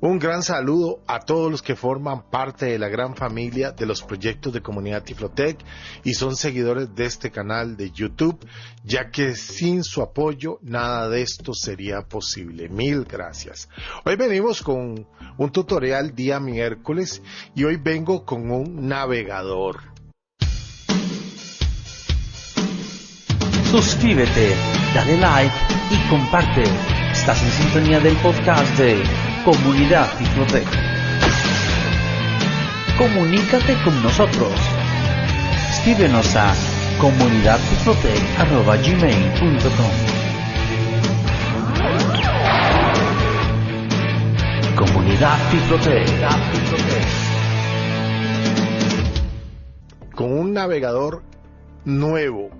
Un gran saludo a todos los que forman parte de la gran familia de los proyectos de Comunidad Tiflotec y son seguidores de este canal de YouTube, ya que sin su apoyo nada de esto sería posible. Mil gracias. Hoy venimos con un tutorial día miércoles y hoy vengo con un navegador. Suscríbete, dale like y comparte. Estás en sintonía del podcast de Comunidad Tiflotec. Comunícate con nosotros. Escríbenos a comunidadtiflotec.gmail.com Comunidad Tiflotec. Con un navegador nuevo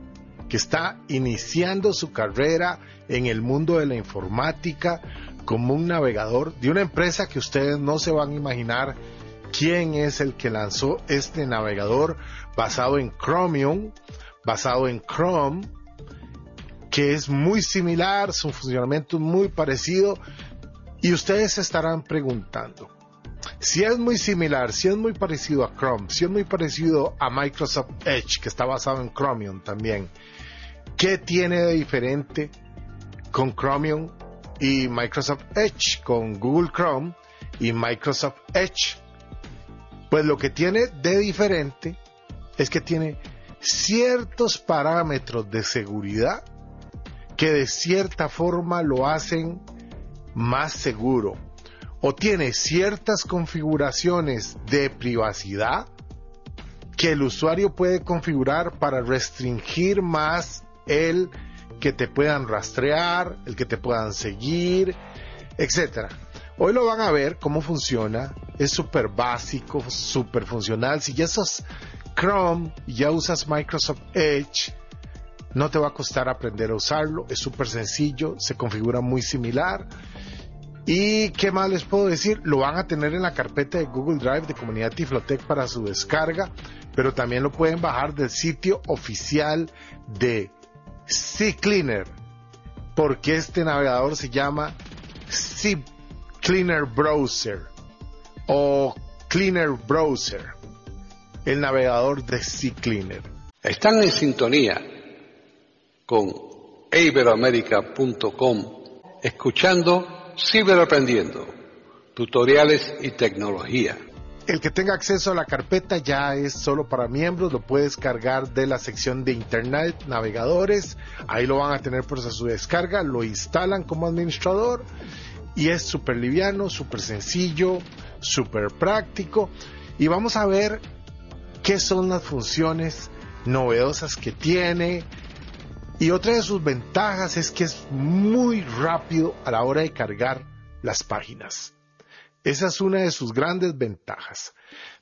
que está iniciando su carrera en el mundo de la informática como un navegador de una empresa que ustedes no se van a imaginar quién es el que lanzó este navegador basado en Chromium, basado en Chrome, que es muy similar, su funcionamiento es muy parecido y ustedes se estarán preguntando, si es muy similar, si es muy parecido a Chrome, si es muy parecido a Microsoft Edge, que está basado en Chromium también, ¿qué tiene de diferente con Chromium y Microsoft Edge, con Google Chrome y Microsoft Edge. Pues lo que tiene de diferente es que tiene ciertos parámetros de seguridad que de cierta forma lo hacen más seguro o tiene ciertas configuraciones de privacidad que el usuario puede configurar para restringir más el que te puedan rastrear, el que te puedan seguir, etcétera. Hoy lo van a ver cómo funciona. Es súper básico, súper funcional. Si ya usas Chrome ya usas Microsoft Edge, no te va a costar aprender a usarlo. Es súper sencillo, se configura muy similar. ¿Y qué más les puedo decir? Lo van a tener en la carpeta de Google Drive de Comunidad Tiflotec para su descarga, pero también lo pueden bajar del sitio oficial de CCleaner, porque este navegador se llama Cleaner Browser o Cleaner Browser, el navegador de CCleaner. Están en sintonía con iberoamerica.com, escuchando Ciberaprendiendo, tutoriales y tecnología. El que tenga acceso a la carpeta ya es solo para miembros, lo puedes cargar de la sección de Internet, navegadores, ahí lo van a tener por su descarga, lo instalan como administrador y es súper liviano, súper sencillo, súper práctico y vamos a ver qué son las funciones novedosas que tiene. Y otra de sus ventajas es que es muy rápido a la hora de cargar las páginas. Esa es una de sus grandes ventajas.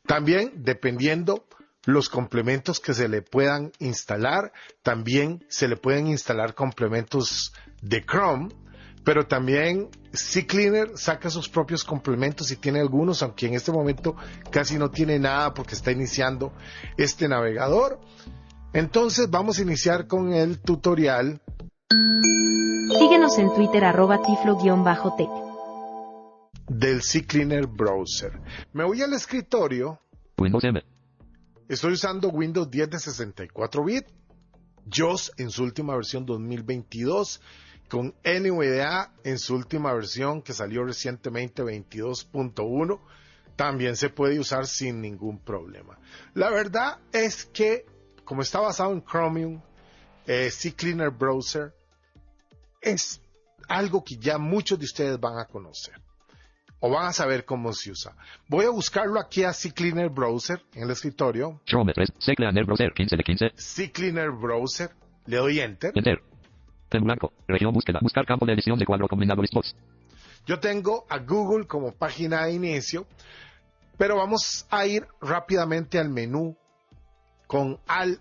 También, dependiendo los complementos que se le puedan instalar, también se le pueden instalar complementos de Chrome, pero también CCleaner saca sus propios complementos y tiene algunos, aunque en este momento casi no tiene nada porque está iniciando este navegador. Entonces vamos a iniciar con el tutorial. Síguenos en Twitter arroba tiflo-tech del CCleaner Browser. Me voy al escritorio. Windows M. Estoy usando Windows 10 de 64 bits. JOS en su última versión 2022 con NVDA en su última versión que salió recientemente 22.1 también se puede usar sin ningún problema. La verdad es que, como está basado en Chromium, eh, CCleaner Browser es algo que ya muchos de ustedes van a conocer o van a saber cómo se usa. Voy a buscarlo aquí a CCleaner Browser en el escritorio. Chrome 3, CCleaner Browser 15 de 15. CCleaner Browser. Le doy Enter. Enter. En blanco. Región búsqueda. Buscar campo de edición de cuadro combinado listbox. Yo tengo a Google como página de inicio, pero vamos a ir rápidamente al menú con al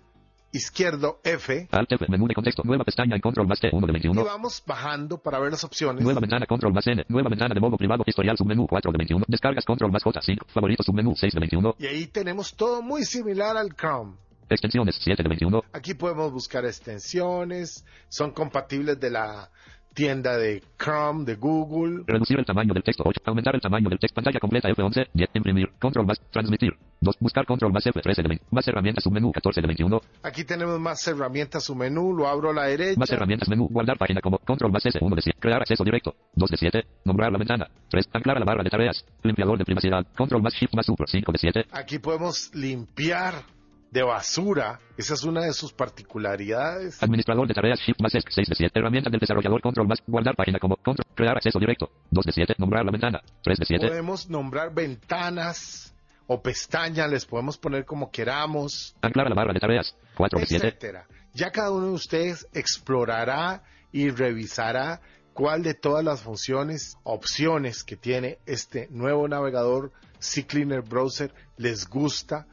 izquierdo F Alt F, menú de contexto. Nueva pestaña en control más T, 1 de y 21. vamos bajando para ver las opciones. Nueva ventana control más N. Nueva ventana de modo privado historial submenú 4 de 21. Descargas control más J 5. Favoritos submenú 6 de 21. Y ahí tenemos todo muy similar al Chrome. Extensiones 7 de 21. Aquí podemos buscar extensiones, son compatibles de la tienda de Chrome, de Google. Reducir el tamaño del texto 8. Aumentar el tamaño del texto. Pantalla completa F11. 10. Imprimir. Control más. Transmitir. 2. Buscar control más F13 de 20. Más herramientas submenú 14 de 21. Aquí tenemos más herramientas, su menú, lo abro a la derecha. Más herramientas menú. Guardar página como control más S 1 de 7. Crear acceso directo 2 de 7. Nombrar la ventana 3. Anclar a la barra de tareas. Limpiador de privacidad. Control más Shift más Super 5 de 7. Aquí podemos limpiar de basura. Esa es una de sus particularidades. Administrador de tareas Shift más ESC 6 de 7. Herramientas del desarrollador Control más. Guardar página como control. Crear acceso directo 2 de 7. Nombrar la ventana 3 de 7. Podemos nombrar ventanas o pestañas, les podemos poner como queramos, Anclar la barra de tareas 4 de 7. etcétera. Ya cada uno de ustedes explorará y revisará cuál de todas las funciones, opciones que tiene este nuevo navegador CCleaner Browser les gusta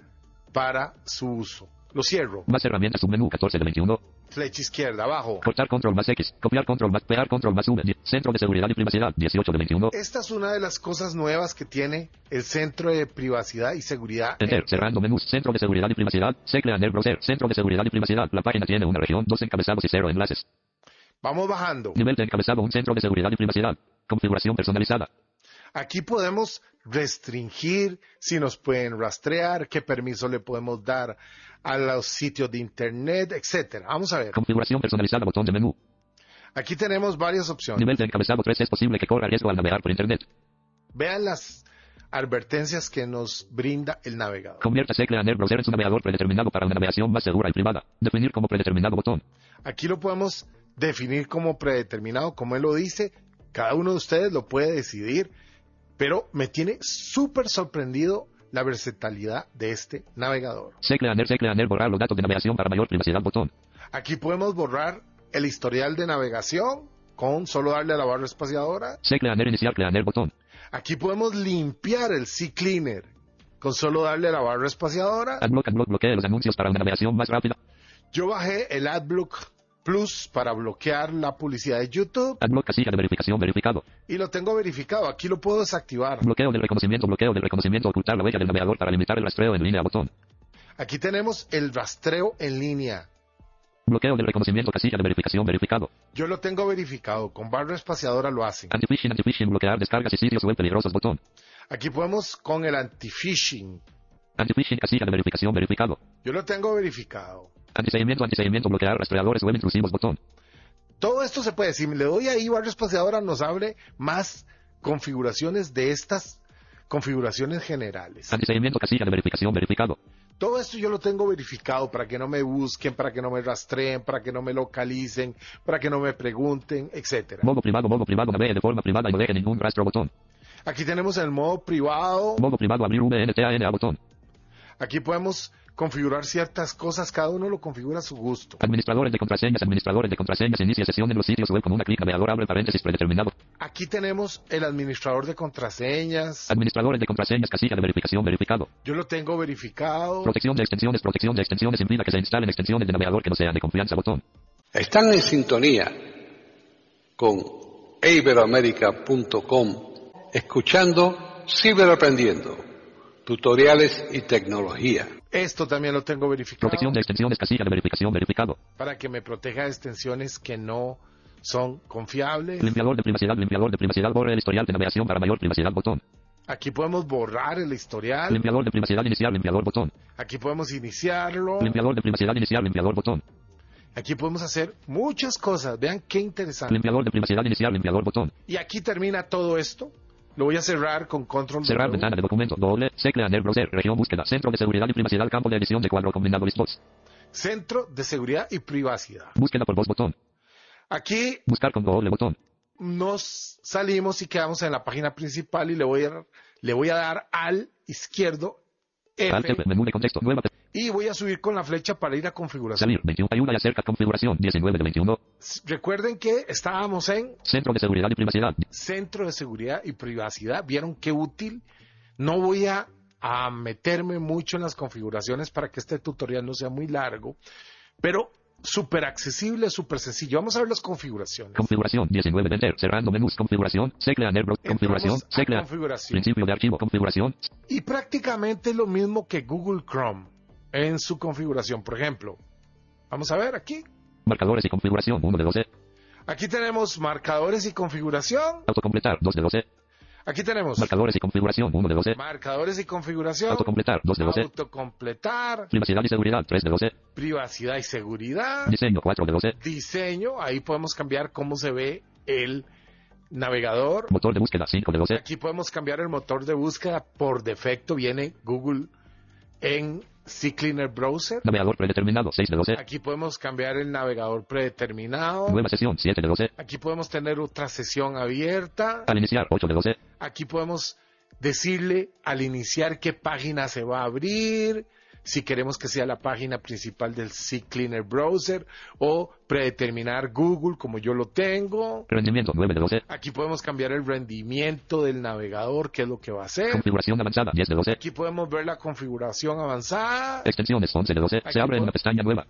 para su uso. Lo cierro. Más herramientas submenú 14 de 21. Flecha izquierda, abajo. Cortar control más X. Copiar control más. Pegar control más V. Centro de seguridad y privacidad 18 de 21. Esta es una de las cosas nuevas que tiene el Centro de Privacidad y Seguridad. Enter, cerrando menús, centro de seguridad y privacidad, CCleaner Browser, centro de seguridad y privacidad. La página tiene una región, dos encabezados y cero enlaces. Vamos bajando. Nivel de encabezado, un centro de seguridad y privacidad. Configuración personalizada. Aquí podemos restringir si nos pueden rastrear, qué permiso le podemos dar a los sitios de internet, etcétera. Vamos a ver. Configuración personalizada, botón de menú. Aquí tenemos varias opciones. Nivel de encabezado 3 es posible que corra riesgo al navegar por internet. Vean las advertencias que nos brinda el navegador. Convierta CCleaner Browser en su navegador predeterminado para una navegación más segura y privada. Definir como predeterminado botón. Aquí lo podemos definir como predeterminado, como él lo dice. Cada uno de ustedes lo puede decidir, pero me tiene súper sorprendido la versatilidad de este navegador. CCleaner, CCleaner, borrar los datos de navegación para mayor privacidad botón. Aquí podemos borrar el historial de navegación con solo darle a la barra espaciadora. CCleaner, iniciar Cleaner botón. Aquí podemos limpiar el CCleaner con solo darle a la barra espaciadora. Adblock, adblock, bloquee los anuncios para una navegación más rápida. Yo bajé el AdBlock Plus para bloquear la publicidad de YouTube Adblock, casilla de verificación verificado. y lo tengo verificado. Aquí lo puedo desactivar. Bloqueo del reconocimiento, bloqueo del reconocimiento, ocultar la huella del navegador para limitar el rastreo en línea botón. Aquí tenemos el rastreo en línea. Bloqueo del reconocimiento, casilla de verificación verificado. Yo lo tengo verificado. Con barra espaciadora lo hacen. Anti-phishing, anti-phishing, bloquear descargas y sitios web peligrosos botón. Aquí podemos con el anti-phishing. Anti-phishing, casilla de verificación verificado. Yo lo tengo verificado. Antiseguimiento, antiseguimiento, bloquear rastreadores web intrusivos botón. Todo esto se puede. Si le doy ahí espaciadora nos abre más configuraciones de estas configuraciones generales. Antiseguimiento, casilla de verificación verificado. Todo esto yo lo tengo verificado para que no me busquen, para que no me rastreen, para que no me localicen, para que no me pregunten, etcétera. Modo privado, modo privado, navegue de forma privada y no deje ningún rastro botón. Aquí tenemos el modo privado. Modo privado, abrir VNTAN a botón. Aquí podemos configurar ciertas cosas, cada uno lo configura a su gusto. Administradores de contraseñas, administradores de contraseñas, inicia sesión en los sitios web con una clic navegador, abre paréntesis predeterminado. Aquí tenemos el administrador de contraseñas. Administradores de contraseñas, casilla de verificación verificado. Yo lo tengo verificado. Protección de extensiones, protección de extensiones, impida que se instalen extensiones de navegador que no sean de confianza botón. Están en sintonía con iberoamerica.com escuchando Ciberaprendiendo, tutoriales y tecnología. Esto también lo tengo verificado Protección de extensiones, casilla de verificación verificado. para que me proteja de extensiones que no son confiables. Limpiador de privacidad, limpiador de privacidad, borre el historial de navegación para mayor privacidad botón. Aquí podemos borrar el historial. Limpiador de privacidad iniciar, limpiador botón. Aquí podemos iniciarlo. Limpiador de privacidad iniciar, limpiador botón. Aquí podemos hacer muchas cosas. Vean qué interesante. Limpiador de privacidad iniciar, limpiador botón. Y aquí termina todo esto. Lo voy a cerrar con control Cerrar W. ventana de documento. Doble. Tecla en el browser. Región búsqueda. Centro de seguridad y privacidad. Campo de edición de cuadro combinado listbox. Centro de seguridad y privacidad. Búsqueda por voz botón. Aquí Buscar con doble botón. nos salimos y quedamos en la página principal y le voy a, le voy a dar al izquierdo Alt F F. Menú de contexto. Nueva. Y voy a subir con la flecha para ir a configuración. Salir. 21. Ayuda y acerca. Configuración. 19 de 21. Recuerden que estábamos en Centro de seguridad y privacidad. Centro de Seguridad y Privacidad. ¿Vieron qué útil? No voy a, a meterme mucho en las configuraciones para que este tutorial no sea muy largo, pero súper accesible, súper sencillo. Vamos a ver las configuraciones. Configuración. 19 de. Cerrando menús. Configuración. Browser. Configuración. Entramos a Tecla. configuración. Principio de archivo. Configuración. Y prácticamente lo mismo que Google Chrome en su configuración. Por ejemplo, vamos a ver aquí. Marcadores y configuración. 1 de 12. Aquí tenemos marcadores y configuración. Autocompletar. 2 de 12. Aquí tenemos Marcadores y configuración. 1 de 12. marcadores y configuración. Autocompletar. 2 de 12. Autocompletar. Privacidad y seguridad. 3 de 12. Privacidad y seguridad. Diseño. 4 de 12. Diseño. Ahí podemos cambiar cómo se ve el navegador. Motor de búsqueda. 5 de 12. Aquí podemos cambiar el motor de búsqueda. Por defecto viene Google en CCleaner Browser. Navegador predeterminado. 6 de 12. Aquí podemos cambiar el navegador predeterminado. Nueva sesión. 7 de 12. Aquí podemos tener otra sesión abierta. Al iniciar. 8 de 12. Aquí podemos decirle al iniciar qué página se va a abrir, si queremos que sea la página principal del CCleaner Browser o predeterminar Google como yo lo tengo. Rendimiento. 9 de 12. Aquí podemos cambiar el rendimiento del navegador, qué es lo que va a hacer. Configuración avanzada. 10 de 12. Aquí podemos ver la configuración avanzada. Extensiones. 11 de 12. Aquí Se abre en una pestaña nueva.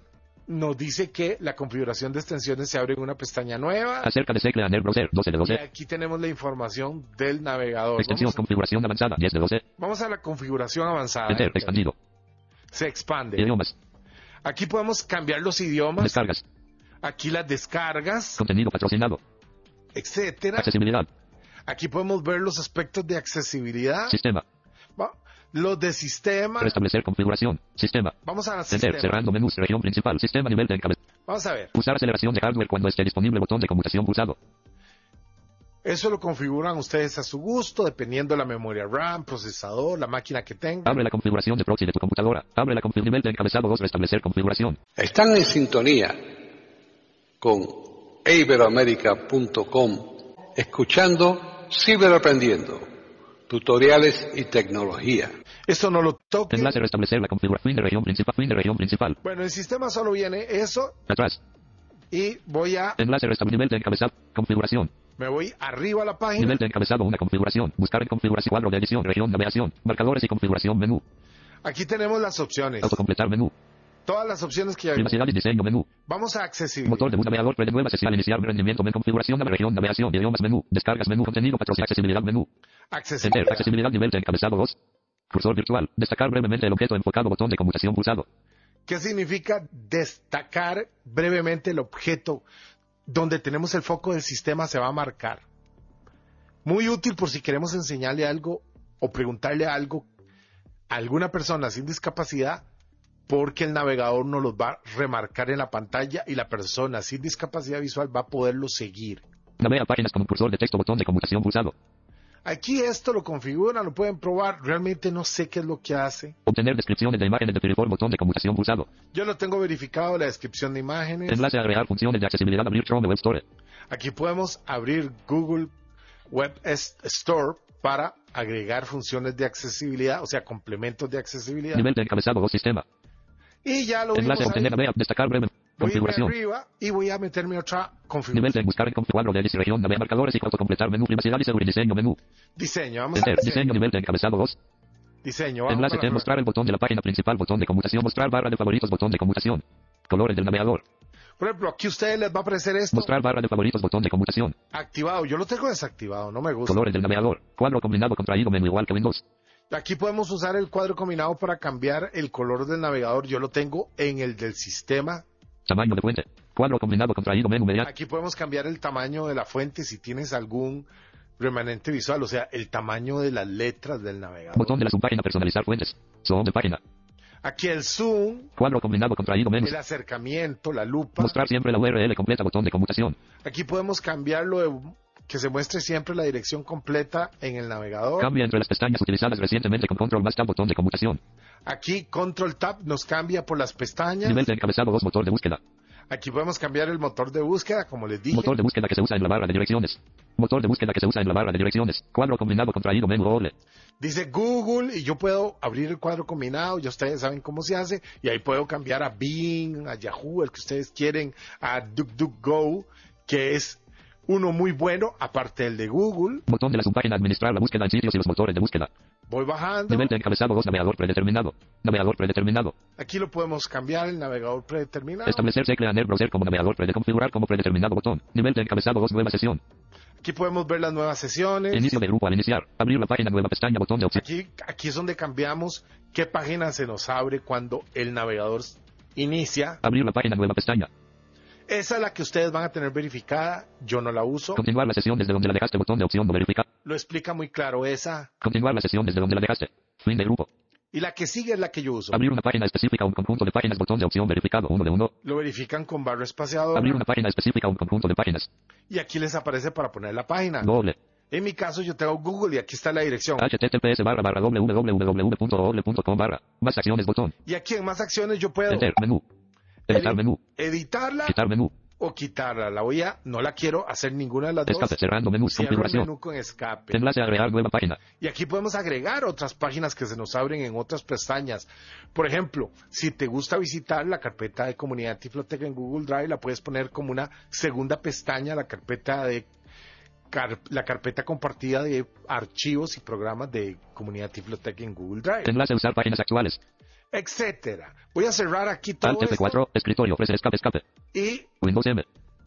Nos dice que la configuración de extensiones se abre en una pestaña nueva. Acerca de el browser. 12 de Y 12. aquí tenemos la información del navegador. Extensión. Vamos, Configuración avanzada. 10 de 12. vamos a la configuración avanzada. Enter. Expandido. Se expande. Idiomas. Aquí podemos cambiar los idiomas, Descargas. aquí las descargas, Contenido patrocinado. etcétera. Accesibilidad. Aquí podemos ver los aspectos de accesibilidad, Sistema. ¿va? los de sistema. Restablecer configuración. Sistema. Vamos a Enter. sistema. Cerrando menús. Región principal. Sistema nivel de encabezado. Vamos a ver. Usar aceleración de hardware cuando esté disponible. Botón de conmutación pulsado. Eso lo configuran ustedes a su gusto, dependiendo de la memoria RAM, procesador, la máquina que tengan. Abre la configuración de proxy de tu computadora. Abre la configuración de encabezado 2. Restablecer configuración. Están en sintonía con iberoamérica.com, escuchando Ciberaprendiendo, tutoriales y tecnología. Esto no lo toque. Enlace restablecer la configuración. Fin de región principal. Fin de región principal. Bueno, el sistema solo viene eso Atrás. y voy a, Enlace restablecer de encabezado. Configuración. Me voy arriba a la página. Nivel de encabezado. Una configuración. Buscar en configuración. Cuadro de edición. Región navegación. Marcadores y configuración. Menú. Aquí tenemos las opciones. Autocompletar menú. Todas las opciones que hay. Privacidad y diseño menú. Vamos a accesibilidad. Motor de bus navegador pre nueva sesión iniciar rendimiento menú configuración de región navegación idiomas menú descargas menú contenido patrocinio accesibilidad menú enter Accesibilidad. accesibilidad nivel de encabezado 2 cursor virtual destacar brevemente el objeto enfocado botón de conmutación pulsado ¿Qué significa destacar brevemente el objeto donde tenemos el foco del sistema se va a marcar? Muy útil por si queremos enseñarle algo o preguntarle algo a alguna persona sin discapacidad porque el navegador nos los va a remarcar en la pantalla y la persona sin discapacidad visual va a poderlo seguir. navega páginas con un cursor de texto botón de conmutación pulsado Aquí esto lo configuran, lo pueden probar. Realmente no sé qué es lo que hace. obtener descripciones de imágenes de Pirifor botón de conmutación pulsado Yo lo tengo verificado, la descripción de imágenes. enlace a agregar funciones de accesibilidad abrir Chrome Web Store Aquí podemos abrir Google Web Store para agregar funciones de accesibilidad, o sea, complementos de accesibilidad. nivel de encabezado 2 sistema Y ya lo enlace a obtener ahí. destacar breve Voy a configuración arriba y voy a meterme otra nivel configuración. de buscar en cuadro de región navega marcadores y autocompletar menú privacidad y seguridad diseño menú Diseño, vamos enter a diseño nivel de encabezado 2 Diseño, vamos Enlace la- mostrar el botón de la página principal, botón de conmutación, mostrar barra de favoritos, botón de conmutación. Colores del navegador. Por ejemplo, aquí a ustedes les va a aparecer esto Mostrar barra de favoritos, botón de conmutación. activado. Yo lo tengo desactivado, no me gusta. Colores del navegador. Cuadro combinado contraído menú igual que Windows. Aquí podemos usar el cuadro combinado para cambiar el color del navegador. Yo lo tengo en el del sistema. Tamaño de fuente. Cuadro combinado contraído menú medial. Aquí podemos cambiar el tamaño de la fuente si tienes algún remanente visual, o sea, el tamaño de las letras del navegador. Botón de la subpágina personalizar fuentes. Zoom de página. Aquí el zoom, Cuadro combinado contraído menú. el acercamiento, la lupa. Mostrar siempre la URL completa, botón de conmutación. Aquí podemos cambiarlo de que se muestre siempre la dirección completa en el navegador. Cambia entre las pestañas utilizadas recientemente con control más tab botón de conmutación. Aquí Control Tab nos cambia por las pestañas. Nivel de encabezado 2 motor de búsqueda. Aquí podemos cambiar el motor de búsqueda, como les dije. Motor de búsqueda que se usa en la barra de direcciones. Motor de búsqueda que se usa en la barra de direcciones. Cuadro combinado contraído menú ole. Dice Google y yo puedo abrir el cuadro combinado, ya ustedes saben cómo se hace, y ahí puedo cambiar a Bing, a Yahoo, el que ustedes quieren, a DuckDuckGo, que es uno muy bueno, aparte del de Google. Botón de la subpágina administrar la búsqueda en sitios y los motores de búsqueda. Voy bajando. Nivel de encabezado 2 navegador predeterminado. Navegador predeterminado. Aquí lo podemos cambiar, el navegador predeterminado. Establecer Secleaner Browser como navegador predeconfigurar como predeterminado botón. Nivel de encabezado 2 nueva sesión. Aquí podemos ver las nuevas sesiones. Inicio de grupo al iniciar. Abrir la página nueva pestaña botón de opción. Aquí, aquí es donde cambiamos qué página se nos abre cuando el navegador inicia. Abrir la página nueva pestaña. Esa es la que ustedes van a tener verificada. Yo no la uso. Continuar la sesión desde donde la dejaste botón de opción no verificar. Lo explica muy claro esa. Continuar la sesión desde donde la dejaste. Fin de grupo. Y la que sigue es la que yo uso. Abrir una página específica un conjunto de páginas botón de opción verificado uno de uno. Lo verifican con barra espaciadora. Abrir una página específica un conjunto de páginas. Y aquí les aparece para poner la página. Doble. En mi caso yo tengo Google y aquí está la dirección. https barra barra www.google.com barra. Más acciones botón. Y aquí en más acciones yo puedo Enter menú. Editar edi- menú. editarla Quitar menú. o quitarla. La voy a, no la quiero hacer ninguna de las Escape dos. cerrando menú. Configuración. menú con escape. Enlace a agregar nueva página. Y aquí podemos agregar otras páginas que se nos abren en otras pestañas. Por ejemplo, si te gusta visitar la carpeta de comunidad Tiflotec en Google Drive, la puedes poner como una segunda pestaña, la carpeta de la carpeta compartida de archivos y programas de comunidad Tiflotec en Google Drive, Enlace a usar páginas actuales. Etcétera. Voy a cerrar aquí todo Alt esto F4. Escritorio escape escape. y Windows M.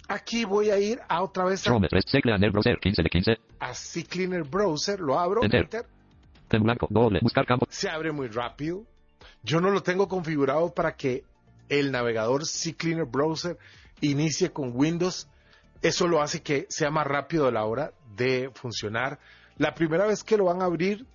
aquí voy a ir a otra vez a, Chrome. Rest Secleaner Browser 15 de 15. a CCleaner Browser, lo abro, Enter. enter, En blanco. Doble. Buscar campo. se abre muy rápido. Yo no lo tengo configurado para que el navegador CCleaner Browser inicie con Windows. Eso lo hace que sea más rápido a la hora de funcionar. La primera vez que lo van a abrir,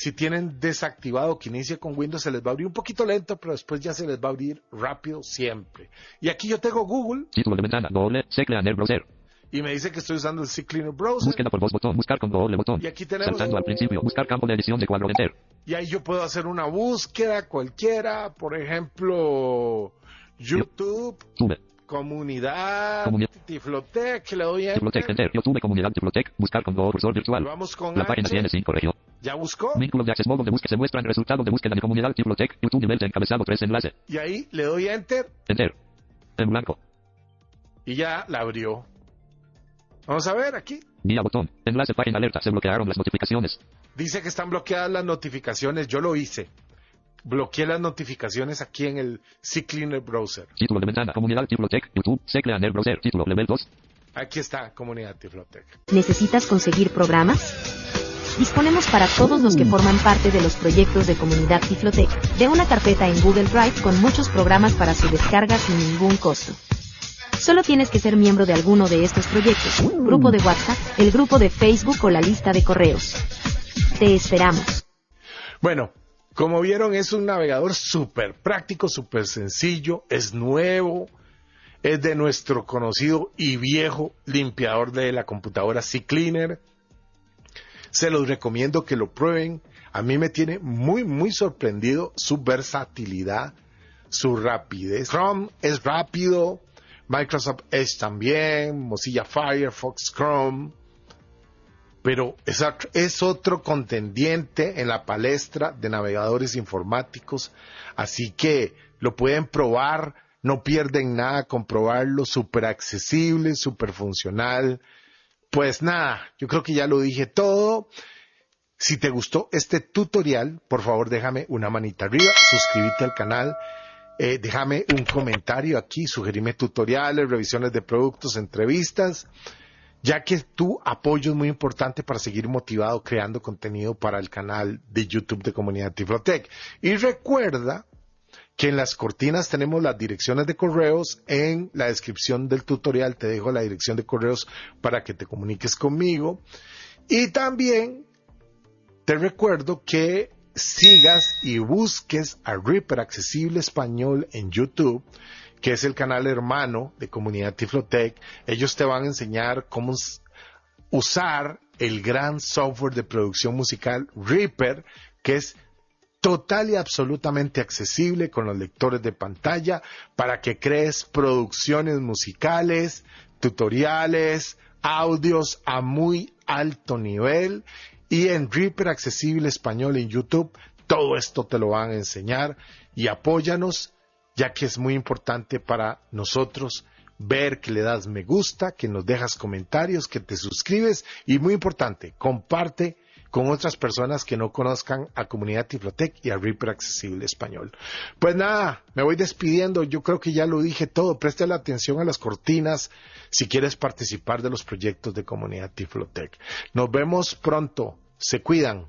si tienen desactivado que inicie con Windows, se les va a abrir un poquito lento, pero después ya se les va a abrir rápido siempre. Y aquí yo tengo Google Título de ventana. Browser. y me dice que estoy usando el CCleaner Browser. Búsqueda por voz botón. Buscar con doble botón. Y aquí tenemos- Saltando al principio. Buscar campo de edición de cuadro. Enter. Y ahí yo puedo hacer una búsqueda cualquiera, por ejemplo, YouTube, Sube. comunidad, Comunidad. Tiflotec, le doy a Tiplotec. Enter. YouTube. Comunidad Tiplotec. Buscar con doble cursor virtual. Vamos con La página tiene 5 región. Ya buscó Vínculos de acceso modo de búsqueda se muestran resultados de búsqueda de comunidad Tiplotec. YouTube nivel de encabezado 3 enlace. y ahí le doy a Enter Enter. En blanco. y ya la abrió. Vamos a ver aquí. Guía botón. Enlace página alerta. Se bloquearon las notificaciones. Dice que están bloqueadas las notificaciones. Yo lo hice. Bloqueé las notificaciones aquí en el CCleaner Browser. Título de ventana. Comunidad Tiplotec. YouTube. Secleaner Browser. Título level 2. Aquí está, comunidad Tiflotec. ¿Necesitas conseguir programas? Disponemos para todos los que forman parte de los proyectos de comunidad Tiflotec de una carpeta en Google Drive con muchos programas para su descarga sin ningún costo. Solo tienes que ser miembro de alguno de estos proyectos, grupo de WhatsApp, el grupo de Facebook o la lista de correos. Te esperamos. Bueno, como vieron, es un navegador súper práctico, súper sencillo, es nuevo, es de nuestro conocido y viejo limpiador de la computadora CCleaner. Se los recomiendo que lo prueben. A mí me tiene muy, muy sorprendido su versatilidad, su rapidez. Chrome es rápido, Microsoft Edge también, Mozilla Firefox, Chrome pero es, otro- contendiente en la palestra de navegadores informáticos, así que lo pueden probar, no pierden nada con probarlo, súper accesible, súper funcional. Pues nada, yo creo que ya lo dije todo. Si te gustó este tutorial, por favor déjame una manita arriba, suscríbete al canal, eh, déjame un comentario aquí, sugerime tutoriales, revisiones de productos, entrevistas ya que tu apoyo es muy importante para seguir motivado creando contenido para el canal de YouTube de Comunidad Tiflotec. Y recuerda que en las cortinas tenemos las direcciones de correos, en la descripción del tutorial te dejo la dirección de correos para que te comuniques conmigo. Y también te recuerdo que sigas y busques a Reaper Accesible Español en YouTube que es el canal hermano de Comunidad Tiflotec. Ellos te van a enseñar cómo usar el gran software de producción musical Reaper, que es total y absolutamente accesible con los lectores de pantalla para que crees producciones musicales, tutoriales, audios a muy alto nivel y en Reaper accesible español en YouTube. Todo esto te lo van a enseñar y apóyanos ya que es muy importante para nosotros ver que le das me gusta, que nos dejas comentarios, que te suscribes y muy importante, comparte con otras personas que no conozcan a Comunidad Tiflotec y a Reaper Accesible Español. Pues nada, me voy despidiendo. Yo creo que ya lo dije todo. Preste la atención a las cortinas si quieres participar de los proyectos de Comunidad Tiflotec. Nos vemos pronto. Se cuidan.